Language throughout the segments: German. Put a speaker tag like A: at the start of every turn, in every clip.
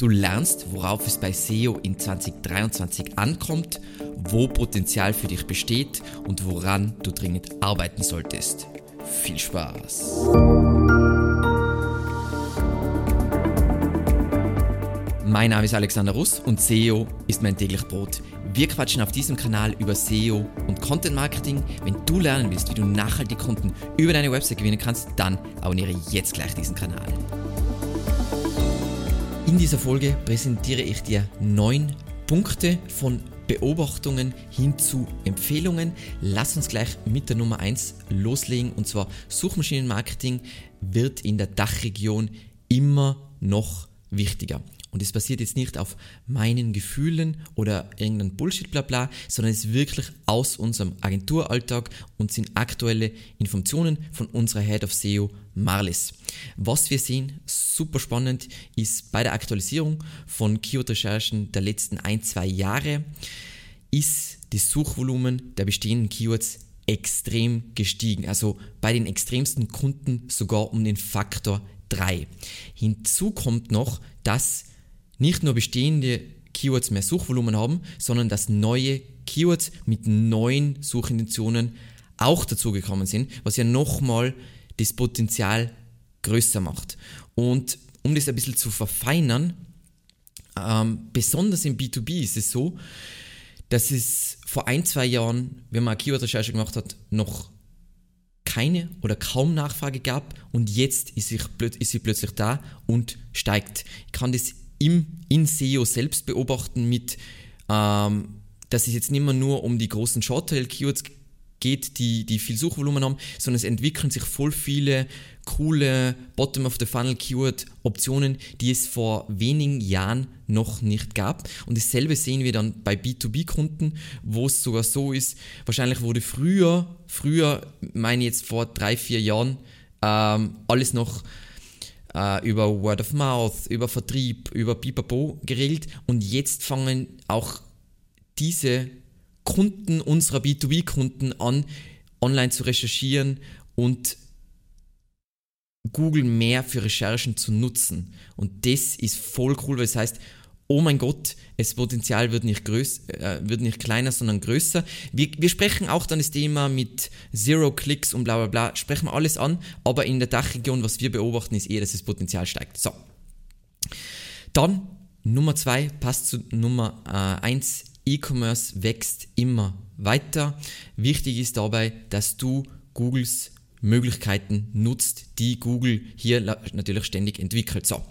A: Du lernst, worauf es bei SEO in 2023 ankommt, wo Potenzial für dich besteht und woran du dringend arbeiten solltest. Viel Spaß! Mein Name ist Alexander Russ und SEO ist mein täglich Brot. Wir quatschen auf diesem Kanal über SEO und Content Marketing. Wenn du lernen willst, wie du nachhaltig Kunden über deine Website gewinnen kannst, dann abonniere jetzt gleich diesen Kanal. In dieser Folge präsentiere ich dir neun Punkte von Beobachtungen hin zu Empfehlungen. Lass uns gleich mit der Nummer 1 loslegen und zwar Suchmaschinenmarketing wird in der Dachregion immer noch wichtiger. Und es basiert jetzt nicht auf meinen Gefühlen oder irgendein Bullshit bla bla, sondern es ist wirklich aus unserem Agenturalltag und sind aktuelle Informationen von unserer Head of SEO Marlis. Was wir sehen, super spannend, ist bei der Aktualisierung von Keyword-Recherchen der letzten ein, zwei Jahre, ist das Suchvolumen der bestehenden Keywords extrem gestiegen. Also bei den extremsten Kunden sogar um den Faktor 3. Hinzu kommt noch, dass nicht nur bestehende Keywords mehr Suchvolumen haben, sondern dass neue Keywords mit neuen Suchintentionen auch dazugekommen sind, was ja nochmal das Potenzial größer macht. Und um das ein bisschen zu verfeinern, ähm, besonders im B2B ist es so, dass es vor ein, zwei Jahren, wenn man eine Keyword-Recherche gemacht hat, noch keine oder kaum Nachfrage gab und jetzt ist sie, ist sie plötzlich da und steigt. Ich kann das im, in SEO selbst beobachten mit, ähm, dass es jetzt nicht mehr nur um die großen Short-Tail-Keywords geht, die, die viel Suchvolumen haben, sondern es entwickeln sich voll viele coole Bottom-of-the-Funnel-Keyword-Optionen, die es vor wenigen Jahren noch nicht gab. Und dasselbe sehen wir dann bei B2B-Kunden, wo es sogar so ist, wahrscheinlich wurde früher, früher, meine jetzt vor drei, vier Jahren, ähm, alles noch äh, über Word of Mouth, über Vertrieb, über Pipapo geregelt und jetzt fangen auch diese Kunden unserer B2B-Kunden an, online zu recherchieren und Google mehr für Recherchen zu nutzen. Und das ist voll cool, weil das heißt, oh mein Gott, das Potenzial wird nicht, größ, äh, wird nicht kleiner, sondern größer. Wir, wir sprechen auch dann das Thema mit Zero Clicks und bla bla bla, sprechen wir alles an, aber in der Dachregion, was wir beobachten, ist eher, dass das Potenzial steigt. So. Dann Nummer zwei passt zu Nummer äh, eins. E-Commerce wächst immer weiter. Wichtig ist dabei, dass du Googles Möglichkeiten nutzt, die Google hier natürlich ständig entwickelt. So.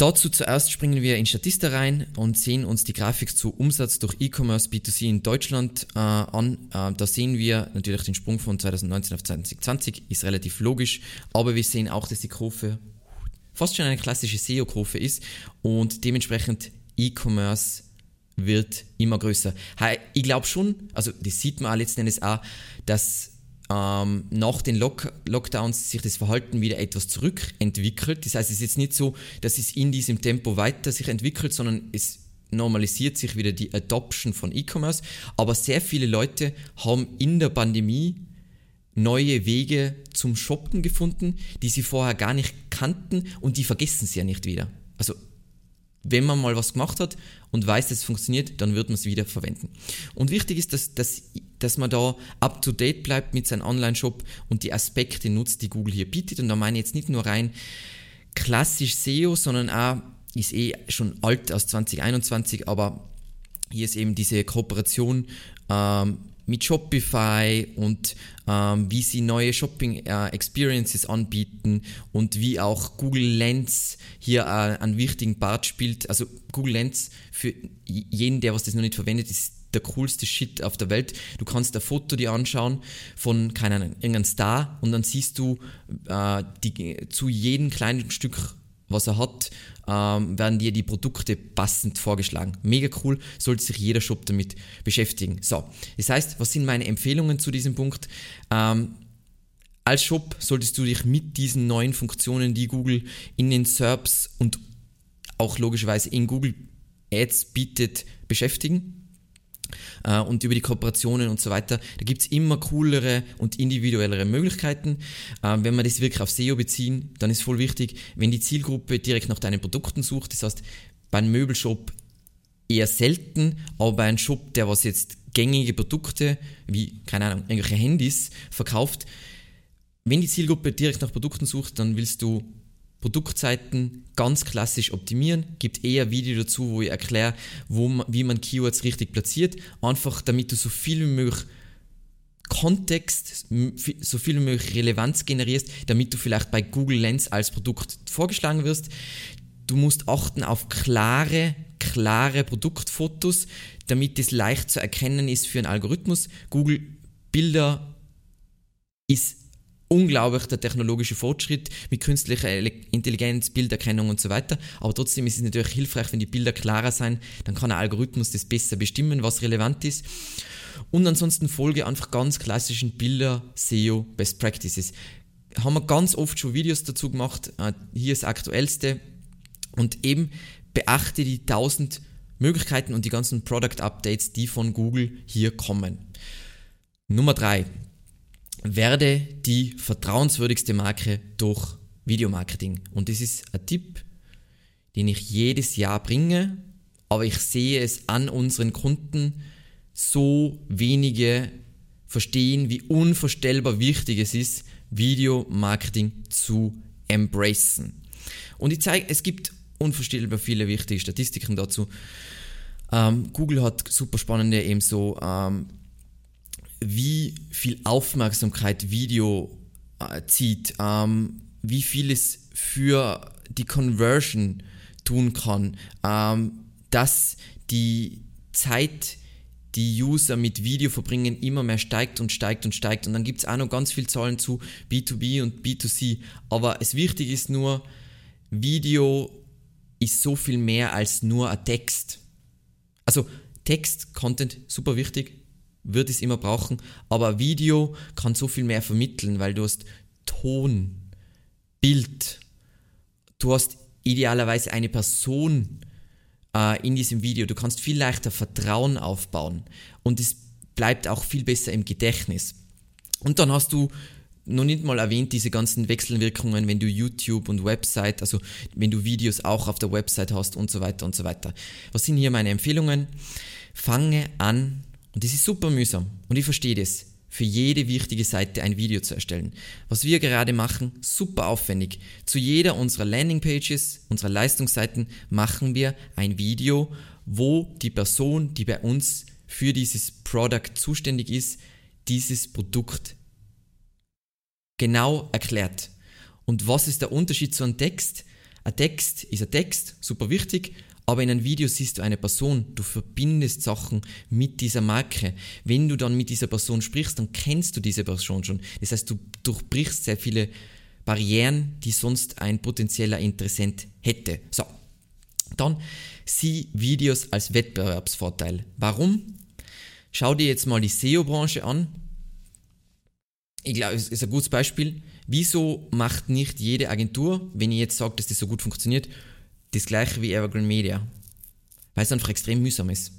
A: Dazu zuerst springen wir in Statista rein und sehen uns die Grafik zu Umsatz durch E-Commerce B2C in Deutschland äh, an. Äh, da sehen wir natürlich den Sprung von 2019 auf 2020, ist relativ logisch, aber wir sehen auch, dass die Kurve fast schon eine klassische SEO-Kurve ist und dementsprechend E-Commerce wird immer größer. Ich glaube schon, also das sieht man auch letzten Endes auch, dass ähm, nach den Lock Lockdowns sich das Verhalten wieder etwas zurückentwickelt. Das heißt, es ist jetzt nicht so, dass es in diesem Tempo weiter sich entwickelt, sondern es normalisiert sich wieder die Adoption von E-Commerce. Aber sehr viele Leute haben in der Pandemie neue Wege zum Shoppen gefunden, die sie vorher gar nicht kannten und die vergessen sie ja nicht wieder. Also wenn man mal was gemacht hat und weiß, dass es funktioniert, dann wird man es wieder verwenden. Und wichtig ist, dass, dass, dass man da up to date bleibt mit seinem Online-Shop und die Aspekte nutzt, die Google hier bietet. Und da meine ich jetzt nicht nur rein klassisch SEO, sondern auch, ist eh schon alt aus 2021, aber hier ist eben diese Kooperation ähm, mit Shopify und ähm, wie sie neue Shopping äh, Experiences anbieten und wie auch Google Lens hier äh, einen wichtigen Part spielt. Also Google Lens für jeden, der was das noch nicht verwendet, ist der coolste Shit auf der Welt. Du kannst ein Foto dir anschauen von keinem irgendeinem Star und dann siehst du äh, die, zu jedem kleinen Stück was er hat, ähm, werden dir die Produkte passend vorgeschlagen. Mega cool, sollte sich jeder Shop damit beschäftigen. So, das heißt, was sind meine Empfehlungen zu diesem Punkt? Ähm, als Shop solltest du dich mit diesen neuen Funktionen, die Google in den SERPs und auch logischerweise in Google Ads bietet, beschäftigen. Äh, und über die Kooperationen und so weiter. Da gibt es immer coolere und individuellere Möglichkeiten. Äh, wenn wir das wirklich auf SEO beziehen, dann ist voll wichtig, wenn die Zielgruppe direkt nach deinen Produkten sucht, das heißt bei einem Möbelshop eher selten, aber bei einem Shop, der was jetzt gängige Produkte, wie, keine Ahnung, irgendwelche Handys verkauft, wenn die Zielgruppe direkt nach Produkten sucht, dann willst du Produktseiten ganz klassisch optimieren, gibt eher Video dazu, wo ich erkläre, wo man, wie man Keywords richtig platziert, einfach damit du so viel wie möglich Kontext, so viel wie möglich Relevanz generierst, damit du vielleicht bei Google Lens als Produkt vorgeschlagen wirst. Du musst achten auf klare, klare Produktfotos, damit es leicht zu erkennen ist für einen Algorithmus. Google Bilder ist unglaublich der technologische Fortschritt mit künstlicher Intelligenz, Bilderkennung und so weiter. Aber trotzdem ist es natürlich hilfreich, wenn die Bilder klarer sind, dann kann der Algorithmus das besser bestimmen, was relevant ist. Und ansonsten folge einfach ganz klassischen Bilder, SEO, Best Practices. Haben wir ganz oft schon Videos dazu gemacht. Äh, hier ist das aktuellste. Und eben beachte die 1000 Möglichkeiten und die ganzen Product Updates, die von Google hier kommen. Nummer 3 werde die vertrauenswürdigste Marke durch Videomarketing. Und das ist ein Tipp, den ich jedes Jahr bringe, aber ich sehe es an unseren Kunden, so wenige verstehen, wie unvorstellbar wichtig es ist, Videomarketing zu embracen. Und ich zeige, es gibt unvorstellbar viele wichtige Statistiken dazu. Ähm, Google hat super spannende eben so ähm, wie viel Aufmerksamkeit Video äh, zieht, ähm, wie viel es für die Conversion tun kann, ähm, dass die Zeit, die User mit Video verbringen, immer mehr steigt und steigt und steigt. Und dann gibt es auch noch ganz viele Zahlen zu B2B und B2C. Aber es wichtig ist nur, Video ist so viel mehr als nur ein Text. Also Text, Content, super wichtig, wird es immer brauchen, aber Video kann so viel mehr vermitteln, weil du hast Ton, Bild, du hast idealerweise eine Person äh, in diesem Video, du kannst viel leichter Vertrauen aufbauen und es bleibt auch viel besser im Gedächtnis. Und dann hast du noch nicht mal erwähnt, diese ganzen Wechselwirkungen, wenn du YouTube und Website, also wenn du Videos auch auf der Website hast und so weiter und so weiter. Was sind hier meine Empfehlungen? Fange an, und das ist super mühsam. Und ich verstehe das. Für jede wichtige Seite ein Video zu erstellen. Was wir gerade machen, super aufwendig. Zu jeder unserer Landingpages, unserer Leistungsseiten machen wir ein Video, wo die Person, die bei uns für dieses Product zuständig ist, dieses Produkt genau erklärt. Und was ist der Unterschied zu einem Text? Ein Text ist ein Text, super wichtig, aber in einem Video siehst du eine Person, du verbindest Sachen mit dieser Marke. Wenn du dann mit dieser Person sprichst, dann kennst du diese Person schon. Das heißt, du durchbrichst sehr viele Barrieren, die sonst ein potenzieller Interessent hätte. So, dann sieh Videos als Wettbewerbsvorteil. Warum? Schau dir jetzt mal die SEO-Branche an. Ich glaube, es ist ein gutes Beispiel. Wieso macht nicht jede Agentur, wenn ihr jetzt sagt, dass das so gut funktioniert, das gleiche wie Evergreen Media. Weil es einfach extrem mühsam ist.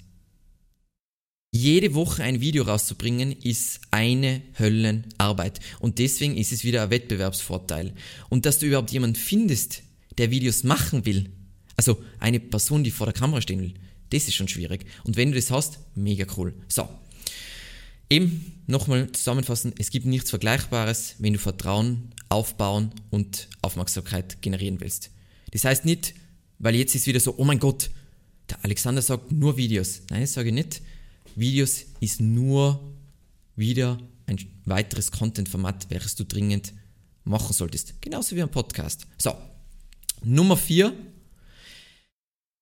A: Jede Woche ein Video rauszubringen ist eine Höllenarbeit. Und deswegen ist es wieder ein Wettbewerbsvorteil. Und dass du überhaupt jemanden findest, der Videos machen will, also eine Person, die vor der Kamera stehen will, das ist schon schwierig. Und wenn du das hast, mega cool. So. Eben nochmal zusammenfassen, es gibt nichts Vergleichbares, wenn du Vertrauen aufbauen und Aufmerksamkeit generieren willst. Das heißt nicht, weil jetzt ist wieder so, oh mein Gott, der Alexander sagt nur Videos. Nein, das sage ich nicht. Videos ist nur wieder ein weiteres Content-Format, welches du dringend machen solltest. Genauso wie ein Podcast. So, Nummer 4.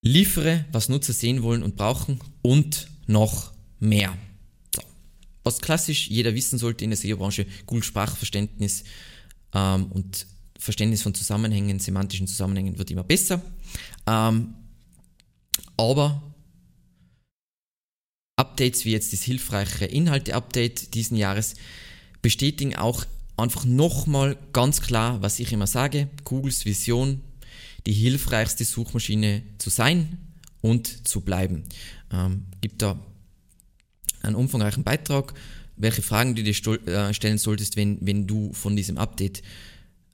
A: Liefere, was Nutzer sehen wollen und brauchen und noch mehr. So. Was klassisch jeder wissen sollte in der SEO-Branche, Google Sprachverständnis ähm, und Verständnis von Zusammenhängen, semantischen Zusammenhängen wird immer besser. Ähm, aber Updates wie jetzt das hilfreiche Inhalte-Update diesen Jahres bestätigen auch einfach nochmal ganz klar, was ich immer sage, Googles Vision, die hilfreichste Suchmaschine zu sein und zu bleiben. Ähm, gibt da einen umfangreichen Beitrag, welche Fragen du dir äh, stellen solltest, wenn, wenn du von diesem Update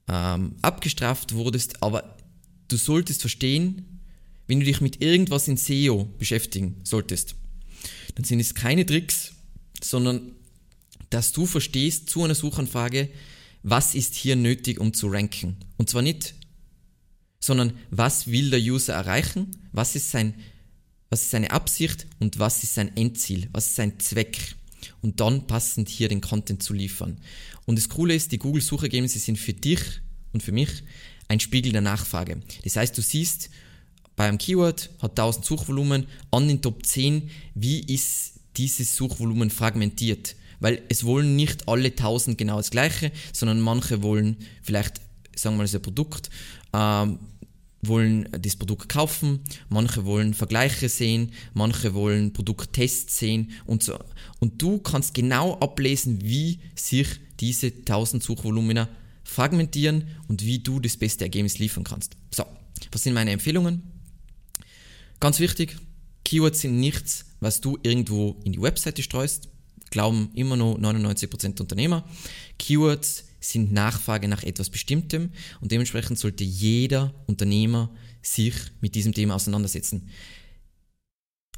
A: ähm, abgestraft wurdest. Aber du solltest verstehen, wenn du dich mit irgendwas in SEO beschäftigen solltest, dann sind es keine Tricks, sondern dass du verstehst zu einer Suchanfrage, was ist hier nötig, um zu ranken. Und zwar nicht, sondern was will der User erreichen, was ist, sein, was ist seine Absicht und was ist sein Endziel, was ist sein Zweck. Und dann passend hier den Content zu liefern. Und das Coole ist, die Google-Suchergebnisse sind für dich und für mich ein Spiegel der Nachfrage. Das heißt, du siehst, bei einem Keyword hat 1000 Suchvolumen, an den Top 10, wie ist dieses Suchvolumen fragmentiert? Weil es wollen nicht alle 1000 genau das gleiche, sondern manche wollen vielleicht, sagen wir mal, das Produkt, ähm, wollen das Produkt kaufen, manche wollen Vergleiche sehen, manche wollen Produkttests sehen und so. Und du kannst genau ablesen, wie sich diese 1000 Suchvolumina fragmentieren und wie du das beste Ergebnis liefern kannst. So, was sind meine Empfehlungen? Ganz wichtig, Keywords sind nichts, was du irgendwo in die Webseite streust glauben immer noch 99% Unternehmer. Keywords sind Nachfrage nach etwas Bestimmtem und dementsprechend sollte jeder Unternehmer sich mit diesem Thema auseinandersetzen.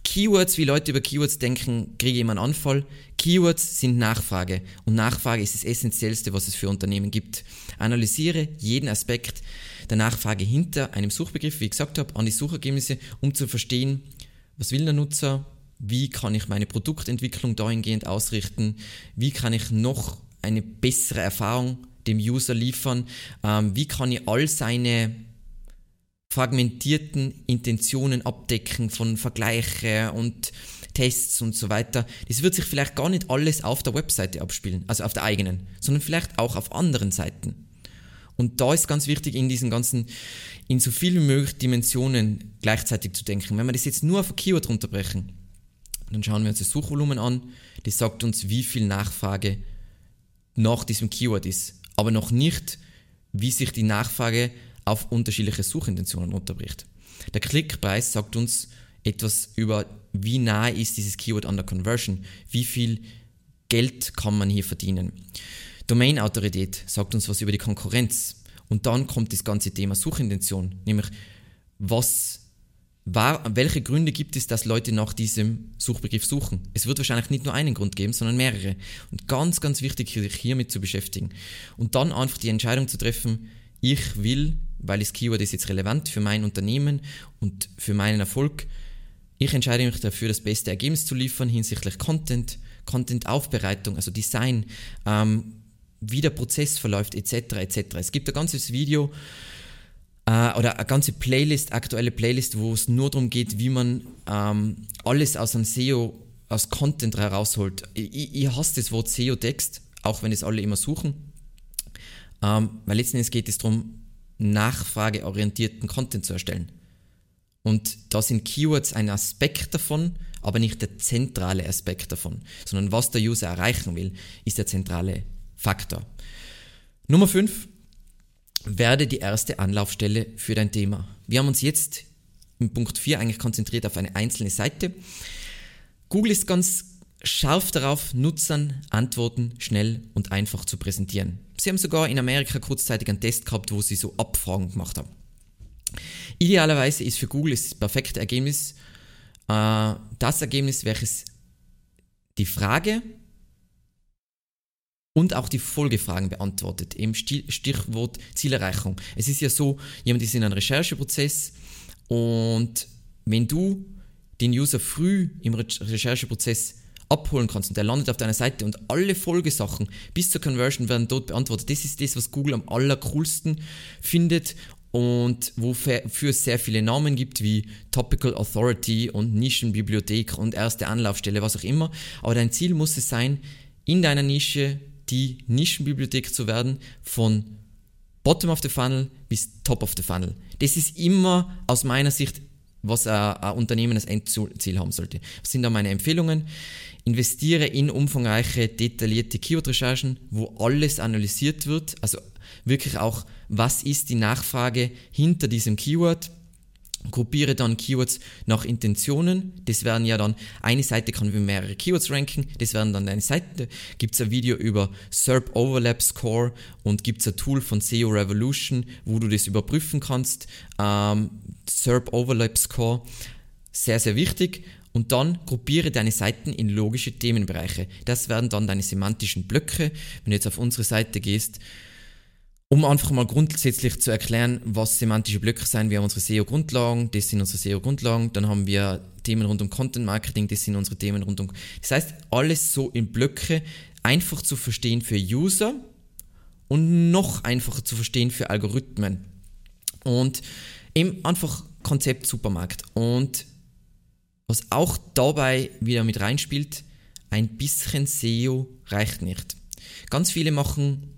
A: Keywords, wie Leute über Keywords denken, kriege ich immer einen Anfall. Keywords sind Nachfrage und Nachfrage ist das Essentiellste, was es für Unternehmen gibt. Analysiere jeden Aspekt der Nachfrage hinter einem Suchbegriff, wie ich gesagt habe, an die Suchergebnisse, um zu verstehen, was will der Nutzer, wie kann ich meine Produktentwicklung dahingehend ausrichten, wie kann ich noch eine bessere Erfahrung dem User liefern, ähm, wie kann ich all seine fragmentierten Intentionen abdecken von Vergleiche und Tests und so weiter. Das wird sich vielleicht gar nicht alles auf der Webseite abspielen, also auf der eigenen, sondern vielleicht auch auf anderen Seiten. Und da ist ganz wichtig, in diesen ganzen, in so viel wie möglich Dimensionen gleichzeitig zu denken. Wenn wir das jetzt nur auf ein Keyword runterbrechen, dann schauen wir uns das Suchvolumen an. Das sagt uns, wie viel Nachfrage nach diesem Keyword ist. Aber noch nicht, wie sich die Nachfrage auf unterschiedliche Suchintentionen unterbricht. Der Klickpreis sagt uns etwas über, wie nahe ist dieses Keyword an der Conversion, wie viel Geld kann man hier verdienen. Domain-Autorität sagt uns was über die Konkurrenz. Und dann kommt das ganze Thema Suchintention, nämlich was war, welche Gründe gibt es, dass Leute nach diesem Suchbegriff suchen? Es wird wahrscheinlich nicht nur einen Grund geben, sondern mehrere. Und ganz, ganz wichtig, sich hiermit zu beschäftigen. Und dann einfach die Entscheidung zu treffen, ich will, weil das Keyword ist jetzt relevant für mein Unternehmen und für meinen Erfolg, ich entscheide mich dafür, das beste Ergebnis zu liefern hinsichtlich Content, Content-Aufbereitung, also Design, ähm, wie der Prozess verläuft, etc., etc. Es gibt ein ganzes Video, äh, oder eine ganze Playlist, aktuelle Playlist, wo es nur darum geht, wie man ähm, alles aus einem SEO, aus Content herausholt. Ich, ich hasse das Wort SEO-Text, auch wenn es alle immer suchen. Ähm, weil letzten Endes geht es darum, nachfrageorientierten Content zu erstellen. Und da sind Keywords ein Aspekt davon, aber nicht der zentrale Aspekt davon, sondern was der User erreichen will, ist der zentrale Faktor. Nummer 5, werde die erste Anlaufstelle für dein Thema. Wir haben uns jetzt im Punkt 4 eigentlich konzentriert auf eine einzelne Seite. Google ist ganz scharf darauf, Nutzern Antworten schnell und einfach zu präsentieren. Sie haben sogar in Amerika kurzzeitig einen Test gehabt, wo sie so Abfragen gemacht haben. Idealerweise ist für Google das perfekte Ergebnis äh, das Ergebnis, welches die Frage und auch die Folgefragen beantwortet. Im Stichwort Zielerreichung. Es ist ja so, jemand ist in einem Rechercheprozess und wenn du den User früh im Rechercheprozess abholen kannst und der landet auf deiner Seite und alle Folgesachen bis zur Conversion werden dort beantwortet. Das ist das, was Google am allercoolsten findet und wofür es sehr viele Namen gibt wie Topical Authority und Nischenbibliothek und erste Anlaufstelle, was auch immer. Aber dein Ziel muss es sein, in deiner Nische die Nischenbibliothek zu werden, von Bottom of the Funnel bis Top of the Funnel. Das ist immer aus meiner Sicht, was ein, Unternehmen als Endziel haben sollte. Was sind da meine Empfehlungen? Investiere in umfangreiche, detaillierte Keyword-Recherchen, wo alles analysiert wird, also wirklich auch, was ist die Nachfrage hinter diesem Keyword, Gruppiere dann Keywords nach Intentionen. Das werden ja dann, eine Seite kann für mehrere Keywords ranken. Das werden dann deine Seite. Gibt es ein Video über SERP Overlap Score und gibt es ein Tool von SEO Revolution, wo du das überprüfen kannst. Ähm, SERP Overlap Score. Sehr, sehr wichtig. Und dann gruppiere deine Seiten in logische Themenbereiche. Das werden dann deine semantischen Blöcke. Wenn du jetzt auf unsere Seite gehst, um einfach mal grundsätzlich zu erklären, was semantische Blöcke sind, wir haben unsere SEO-Grundlagen, das sind unsere SEO-Grundlagen, dann haben wir Themen rund um Content Marketing, das sind unsere Themen rund um. Das heißt, alles so in Blöcke einfach zu verstehen für User und noch einfacher zu verstehen für Algorithmen. Und eben einfach Konzept Supermarkt. Und was auch dabei wieder mit reinspielt, ein bisschen SEO reicht nicht. Ganz viele machen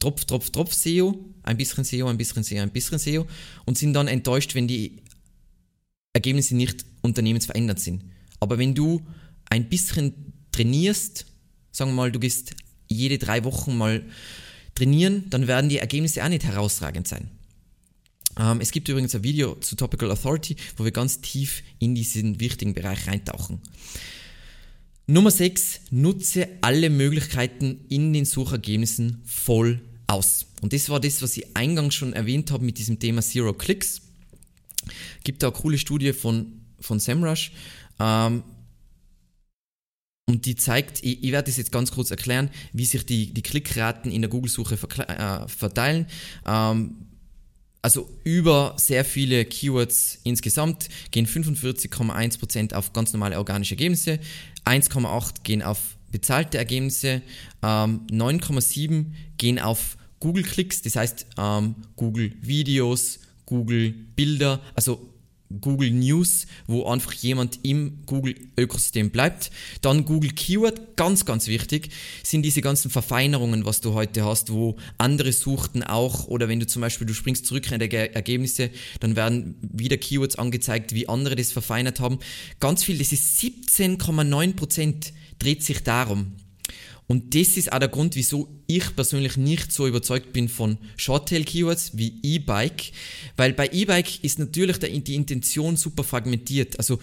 A: Tropf, Tropf, Tropf SEO, ein bisschen SEO, ein bisschen SEO, ein bisschen SEO und sind dann enttäuscht, wenn die Ergebnisse nicht unternehmensverändert sind. Aber wenn du ein bisschen trainierst, sagen wir mal, du gehst jede drei Wochen mal trainieren, dann werden die Ergebnisse auch nicht herausragend sein. Ähm, es gibt übrigens ein Video zu Topical Authority, wo wir ganz tief in diesen wichtigen Bereich reintauchen. Nummer 6. Nutze alle Möglichkeiten in den Suchergebnissen voll aus. Und das war das, was ich eingangs schon erwähnt habe mit diesem Thema Zero Clicks. Gibt da eine coole Studie von, von SEMrush. Ähm, und die zeigt, ich, ich, werde das jetzt ganz kurz erklären, wie sich die, die Klickraten in der Google-Suche äh, verteilen. Ähm, also über sehr viele Keywords insgesamt gehen 45,1% auf ganz normale organische Ergebnisse, 1,8 gehen auf bezahlte Ergebnisse, ähm, 9,7 gehen auf Google-Klicks, das heißt ähm, Google Videos, Google Bilder, also Google News, wo einfach jemand im Google-Ökosystem bleibt. Dann Google Keyword, ganz, ganz wichtig, sind diese ganzen Verfeinerungen, was du heute hast, wo andere suchten auch, oder wenn du zum Beispiel, du springst zurück in die Ergebnisse, dann werden wieder Keywords angezeigt, wie andere das verfeinert haben. Ganz viel, das ist 17,9% dreht sich darum. Und das ist auch der Grund, wieso ich persönlich nicht so überzeugt bin von Shorttail-Keywords wie E-Bike, weil bei E-Bike ist natürlich die Intention super fragmentiert. Also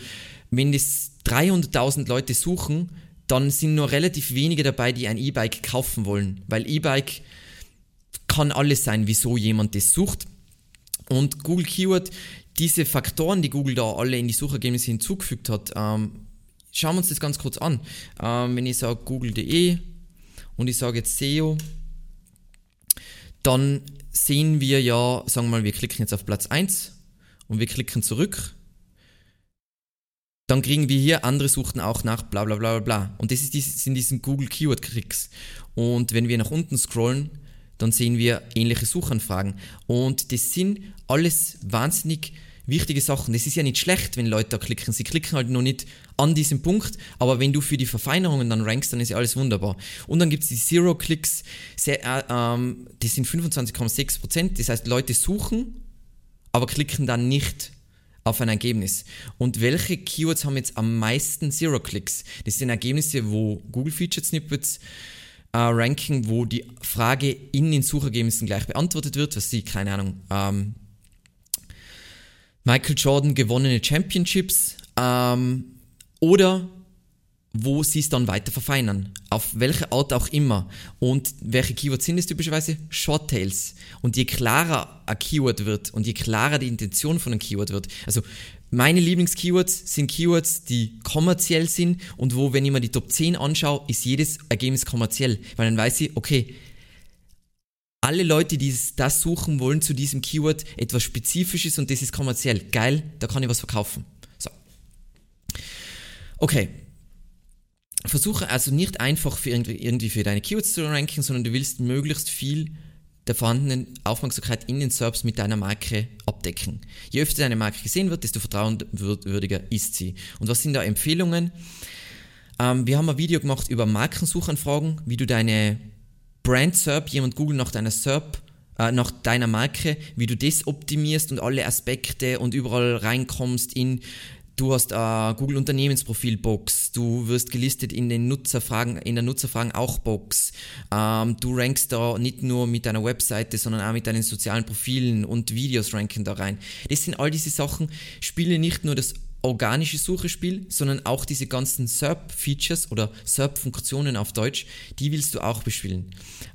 A: wenn das 300.000 Leute suchen, dann sind nur relativ wenige dabei, die ein E-Bike kaufen wollen, weil E-Bike kann alles sein, wieso jemand das sucht. Und Google Keyword, diese Faktoren, die Google da alle in die Suchergebnisse hinzugefügt hat, ähm, schauen wir uns das ganz kurz an. Ähm, wenn ich sage google.de und ich sage jetzt SEO, dann sehen wir ja, sagen wir mal, wir klicken jetzt auf Platz 1 und wir klicken zurück. Dann kriegen wir hier, andere suchten auch nach bla bla bla bla. Und das ist dieses, sind diesen Google Keyword Klicks. Und wenn wir nach unten scrollen, dann sehen wir ähnliche Suchanfragen. Und das sind alles wahnsinnig wichtige Sachen. Das ist ja nicht schlecht, wenn Leute da klicken. Sie klicken halt noch nicht an diesem Punkt, aber wenn du für die Verfeinerungen dann rankst, dann ist ja alles wunderbar. Und dann gibt es die Zero-Clicks, äh, ähm, die sind 25,6%. Das heißt, Leute suchen, aber klicken dann nicht auf ein Ergebnis. Und welche Keywords haben jetzt am meisten Zero-Clicks? Das sind Ergebnisse, wo Google Featured Snippets äh, ranken, wo die Frage in den Suchergebnissen gleich beantwortet wird, was sie, keine Ahnung, ähm, Michael Jordan gewonnene Championships ähm, oder wo sie es dann weiter verfeinern. Auf welche Art auch immer. Und welche Keywords sind es typischerweise? Shorttails. Und je klarer ein Keyword wird und je klarer die Intention von einem Keyword wird, also meine Lieblingskeywords sind Keywords, die kommerziell sind und wo, wenn ich mir die Top 10 anschaue, ist jedes Ergebnis kommerziell. Weil dann weiß ich, okay, alle Leute, die das suchen wollen zu diesem Keyword, etwas Spezifisches und das ist kommerziell. Geil, da kann ich was verkaufen. So. Okay. Versuche also nicht einfach für irgendwie für deine Keywords zu ranken, sondern du willst möglichst viel der vorhandenen Aufmerksamkeit in den SERPs mit deiner Marke abdecken. Je öfter deine Marke gesehen wird, desto vertrauenswürdiger ist sie. Und was sind da Empfehlungen? Ähm, wir haben ein Video gemacht über Markensuchanfragen, wie du deine Brand SERP, jemand googelt nach deiner SERP, äh, nach deiner Marke, wie du das optimierst und alle Aspekte und überall reinkommst in Du hast eine Google Unternehmensprofil Box, du wirst gelistet in den Nutzerfragen, in der Nutzerfragen auch Box. Ähm, du rankst da nicht nur mit deiner Webseite, sondern auch mit deinen sozialen Profilen und Videos ranken da rein. Das sind all diese Sachen, spiele nicht nur das organische Suchespiel, sondern auch diese ganzen SERP-Features oder SERP-Funktionen auf Deutsch, die willst du auch bespielen.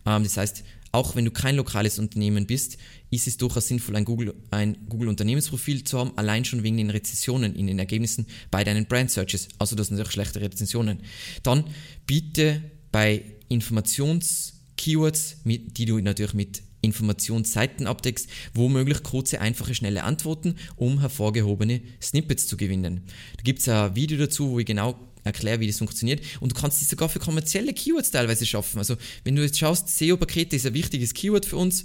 A: Ähm, das heißt, auch wenn du kein lokales Unternehmen bist, ist es durchaus sinnvoll, ein Google, ein Google Unternehmensprofil zu haben, allein schon wegen den Rezessionen in den Ergebnissen bei deinen Brand Searches. Also das sind natürlich schlechte Rezensionen. Dann biete bei Informations-Keywords, die du natürlich mit Informationsseiten abdeckst, womöglich kurze, einfache, schnelle Antworten, um hervorgehobene Snippets zu gewinnen. Da gibt es ein Video dazu, wo ich genau erkläre, wie das funktioniert. Und du kannst es sogar für kommerzielle Keywords teilweise schaffen. Also wenn du jetzt schaust, SEO-Pakete ist ein wichtiges Keyword für uns.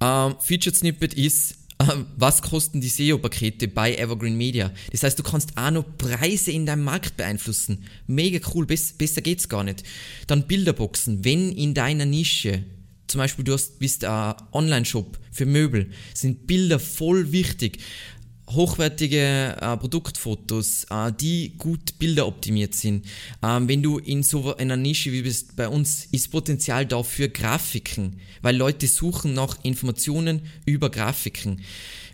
A: Ähm, Featured Snippet ist, ähm, was kosten die SEO-Pakete bei Evergreen Media? Das heißt, du kannst auch noch Preise in deinem Markt beeinflussen. Mega cool, Bess, besser geht's gar nicht. Dann Bilderboxen, wenn in deiner Nische zum Beispiel du hast, bist ein Online-Shop für Möbel, sind Bilder voll wichtig hochwertige äh, Produktfotos, äh, die gut bilderoptimiert sind. Ähm, wenn du in so einer Nische wie bist bei uns, ist Potenzial da für Grafiken, weil Leute suchen nach Informationen über Grafiken.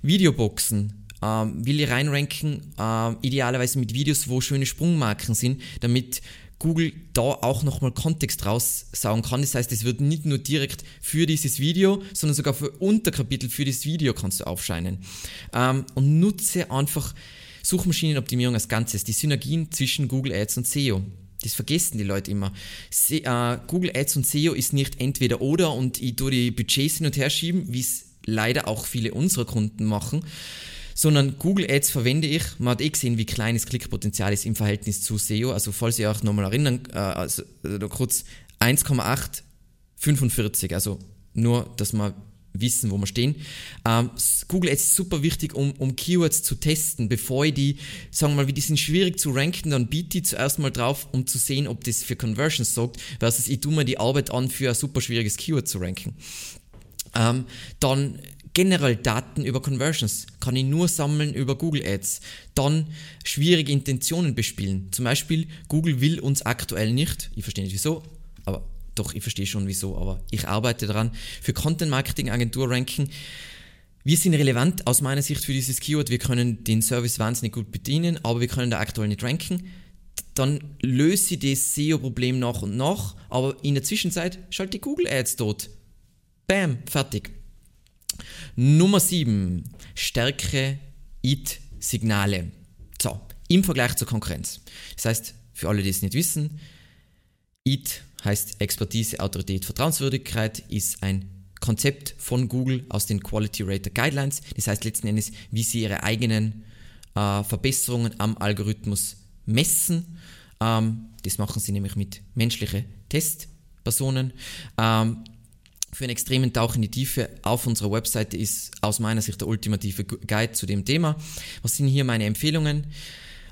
A: Videoboxen, ähm, will ich reinranken, äh, idealerweise mit Videos, wo schöne Sprungmarken sind, damit Google da auch nochmal Kontext raussaugen kann. Das heißt, es wird nicht nur direkt für dieses Video, sondern sogar für Unterkapitel für das Video kannst du aufscheinen. Ähm, und nutze einfach Suchmaschinenoptimierung als Ganzes, die Synergien zwischen Google Ads und SEO. Das vergessen die Leute immer. Se äh, Google Ads und SEO ist nicht entweder oder und ich tue die Budgets hin und her schieben, wie es leider auch viele unserer Kunden machen, sondern Google Ads verwende ich. Man hat eh gesehen, wie klein das Klickpotenzial ist im Verhältnis zu SEO. Also falls ihr euch nochmal erinnern, äh, also, also kurz 1,845, also nur, dass wir wissen, wo wir stehen. Ähm, Google Ads ist super wichtig, um, um Keywords zu testen, bevor ich die, sagen wir mal, wie die sind schwierig zu ranken, dann biete ich zuerst mal drauf, um zu sehen, ob das für Conversions sorgt, versus ich tue mir die Arbeit an, für ein super schwieriges Keyword zu ranken. Ähm, dann generell Daten über Conversions kann ich nur sammeln über Google Ads. Dann schwierige Intentionen bespielen. Zum Beispiel, Google will uns aktuell nicht, ich verstehe nicht wieso, aber doch, ich verstehe schon wieso, aber ich arbeite daran, für Content Marketing Agentur ranken. Wir sind relevant aus meiner Sicht für dieses Keyword. Wir können den Service wahnsinnig gut bedienen, aber wir können da aktuell nicht ranken. Dann löse ich das SEO-Problem nach und nach, aber in der Zwischenzeit schalte ich Google Ads dort. Bam, fertig. Nummer 7. Stärkere IT-Signale. So, im Vergleich zur Konkurrenz. Das heißt, für alle, die es nicht wissen, IT heißt Expertise, Autorität, Vertrauenswürdigkeit, ist ein Konzept von Google aus den Quality Rater Guidelines. Das heißt letzten Endes, wie sie ihre eigenen äh, Verbesserungen am Algorithmus messen. Ähm, das machen sie nämlich mit menschlichen Testpersonen. Ähm, für einen extremen Tauch in die Tiefe auf unserer Webseite ist aus meiner Sicht der ultimative Guide zu dem Thema. Was sind hier meine Empfehlungen?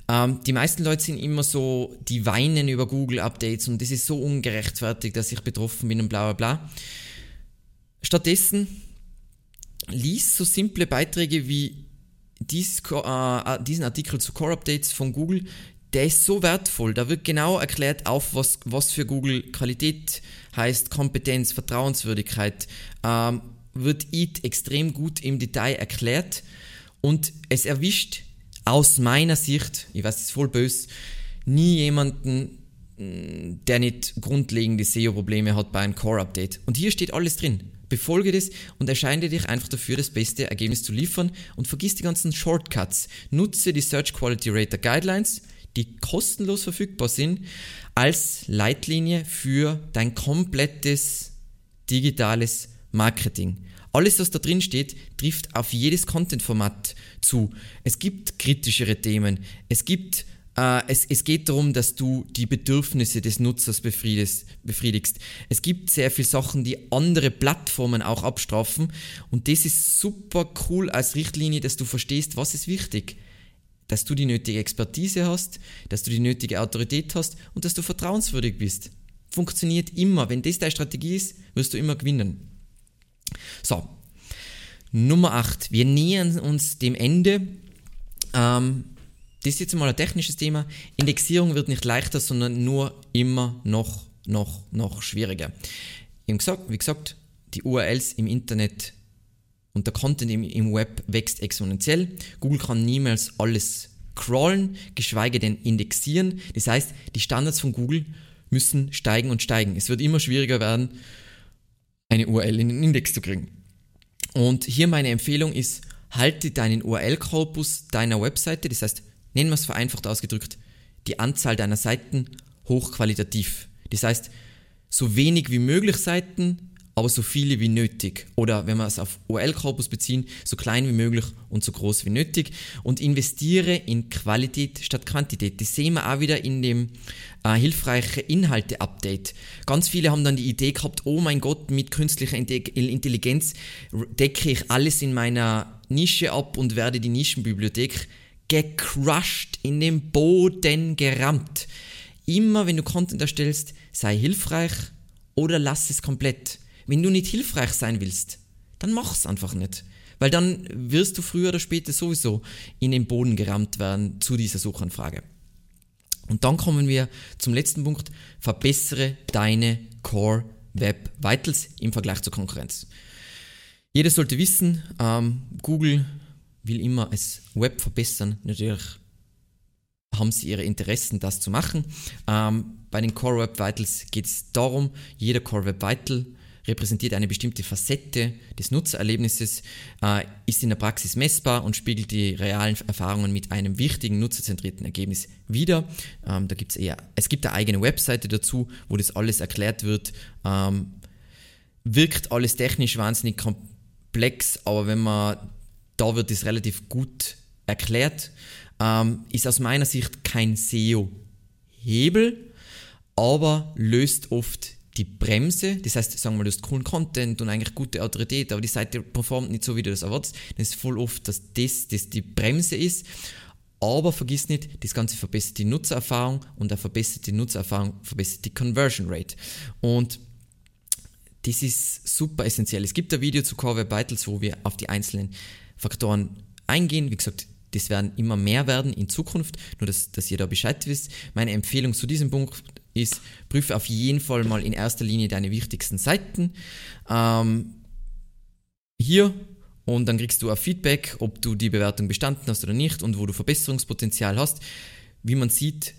A: Ähm, die meisten Leute sind immer so, die weinen über Google-Updates und das ist so ungerechtfertigt, dass ich betroffen bin und bla bla bla. Stattdessen lies so simple Beiträge wie dies, äh, diesen Artikel zu Core-Updates von Google, der ist so wertvoll. Da wird genau erklärt, auf was, was für Google Qualität heißt, Kompetenz, Vertrauenswürdigkeit, ähm, wird IT extrem gut im Detail erklärt und es erwischt aus meiner Sicht, ich weiß, es ist voll böse, nie jemanden, mm, der nicht grundlegende SEO-Probleme hat bei einem Core-Update. Und hier steht alles drin. Befolge das und erscheine dich einfach dafür, das beste Ergebnis zu liefern und vergiss die ganzen Shortcuts. Nutze die Search Quality Rater Guidelines, die kostenlos verfügbar sind, als Leitlinie für dein komplettes digitales Marketing. Alles, was da drin steht, trifft auf jedes Content-Format zu. Es gibt kritischere Themen. Es gibt äh, es, es geht darum, dass du die Bedürfnisse des Nutzers befriedigst. Es gibt sehr viele Sachen, die andere Plattformen auch abstrafen. Und das ist super cool als Richtlinie, dass du verstehst, was ist wichtig dass du die nötige Expertise hast, dass du die nötige Autorität hast und dass du vertrauenswürdig bist. Funktioniert immer. Wenn das deine Strategie ist, wirst du immer gewinnen. So, Nummer 8. Wir nähern uns dem Ende Ähm, das ist jetzt mal ein technisches Thema. Indexierung wird nicht leichter, sondern nur immer noch, noch, noch schwieriger. Wie gesagt, wie gesagt die URLs im Internet und der Content im, im Web wächst exponentiell. Google kann niemals alles crawlen, geschweige denn indexieren. Das heißt, die Standards von Google müssen steigen und steigen. Es wird immer schwieriger werden, eine URL in den Index zu kriegen. Und hier meine Empfehlung ist, halte deinen URL-Korpus deiner Webseite, das heißt, nennen wir es vereinfacht ausgedrückt, die Anzahl deiner Seiten hochqualitativ. Das heißt, so wenig wie möglich Seiten, aber so viele wie nötig. Oder wenn wir es auf OL-Korpus beziehen, so klein wie möglich und so groß wie nötig. Und investiere in Qualität statt Quantität. Das sehen wir auch wieder in dem äh, hilfreiche Inhalte-Update. Ganz viele haben dann die Idee gehabt, oh mein Gott, mit künstlicher Intelligenz decke ich alles in meiner Nische ab und werde die Nischenbibliothek gecrushed, in den Boden gerammt. Immer wenn du Content erstellst, sei hilfreich oder lass es komplett. Wenn du nicht hilfreich sein willst, dann mach es einfach nicht. Weil dann wirst du früher oder später sowieso in den Boden gerammt werden zu dieser Suchanfrage. Und dann kommen wir zum letzten Punkt. Verbessere deine Core Web Vitals im Vergleich zur Konkurrenz. Jeder sollte wissen, ähm, Google will immer das Web verbessern. Natürlich haben sie ihre Interessen, das zu machen. Ähm, bei den Core Web Vitals geht es darum, jeder Core Web Vital repräsentiert eine bestimmte Facette des Nutzererlebnisses, äh, ist in der Praxis messbar und spiegelt die realen Erfahrungen mit einem wichtigen nutzerzentrierten Ergebnis wider. Ähm, da gibt's eher, es gibt eine eigene Webseite dazu, wo das alles erklärt wird. Ähm, wirkt alles technisch wahnsinnig komplex, aber wenn man da wird es relativ gut erklärt. Ähm, ist aus meiner Sicht kein SEO-Hebel, aber löst oft die Bremse, das heißt, sagen wir mal, du hast coolen Content und eigentlich gute Autorität, aber die Seite performt nicht so, wie du das erwartest, dann ist voll oft, dass das, das die Bremse ist. Aber vergiss nicht, das Ganze verbessert die Nutzererfahrung und eine verbesserte Nutzererfahrung verbessert die Conversion Rate. Und das ist super essentiell. Es gibt ein Video zu Core Web Vitals, wo wir auf die einzelnen Faktoren eingehen. Wie gesagt, das werden immer mehr werden in Zukunft, nur dass, dass ihr da Bescheid wisst. Meine Empfehlung zu diesem Punkt ist, prüfe auf jeden Fall mal in erster Linie deine wichtigsten Seiten. Ähm, hier und dann kriegst du ein Feedback, ob du die Bewertung bestanden hast oder nicht und wo du Verbesserungspotenzial hast. Wie man sieht,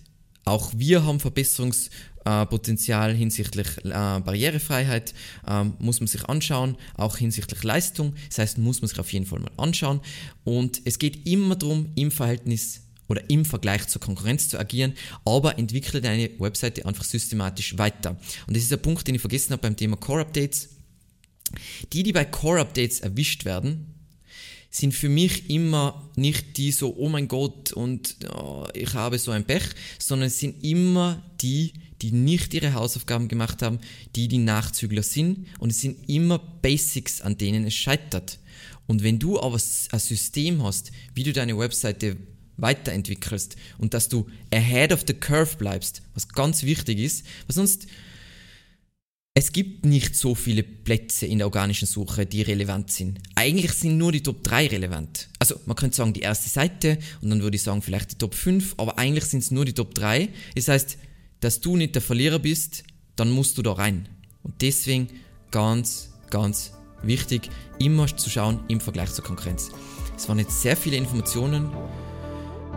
A: auch wir haben Verbesserungspotenzial hinsichtlich äh, Barrierefreiheit, ähm, muss man sich anschauen, auch hinsichtlich Leistung. Das heißt, muss man sich auf jeden Fall mal anschauen. Und es geht immer darum, im Verhältnis oder im Vergleich zur Konkurrenz zu agieren, aber entwickle deine Webseite einfach systematisch weiter. Und das ist ein Punkt, den ich vergessen habe beim Thema Core Updates. Die, die bei Core Updates erwischt werden, sind für mich immer nicht die so, oh mein Gott, und oh, ich habe so ein Pech, sondern es sind immer die, die nicht ihre Hausaufgaben gemacht haben, die die Nachzügler sind und es sind immer Basics, an denen es scheitert. Und wenn du aber ein System hast, wie du deine Webseite weiterentwickelst und dass du ahead of the curve bleibst, was ganz wichtig ist, weil sonst es gibt nicht so viele Plätze in der organischen Suche, die relevant sind. Eigentlich sind nur die Top 3 relevant. Also man könnte sagen die erste Seite und dann würde ich sagen vielleicht die Top 5, aber eigentlich sind es nur die Top 3. Das heißt, dass du nicht der Verlierer bist, dann musst du da rein. Und deswegen ganz, ganz wichtig, immer zu schauen im Vergleich zur Konkurrenz. Es waren jetzt sehr viele Informationen.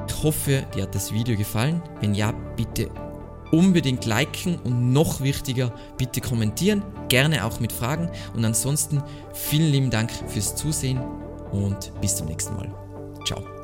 A: Ich hoffe, dir hat das Video gefallen. Wenn ja, bitte unbedingt liken und noch wichtiger, bitte kommentieren, gerne auch mit Fragen. Und ansonsten vielen lieben Dank fürs Zusehen und bis zum nächsten Mal. Ciao.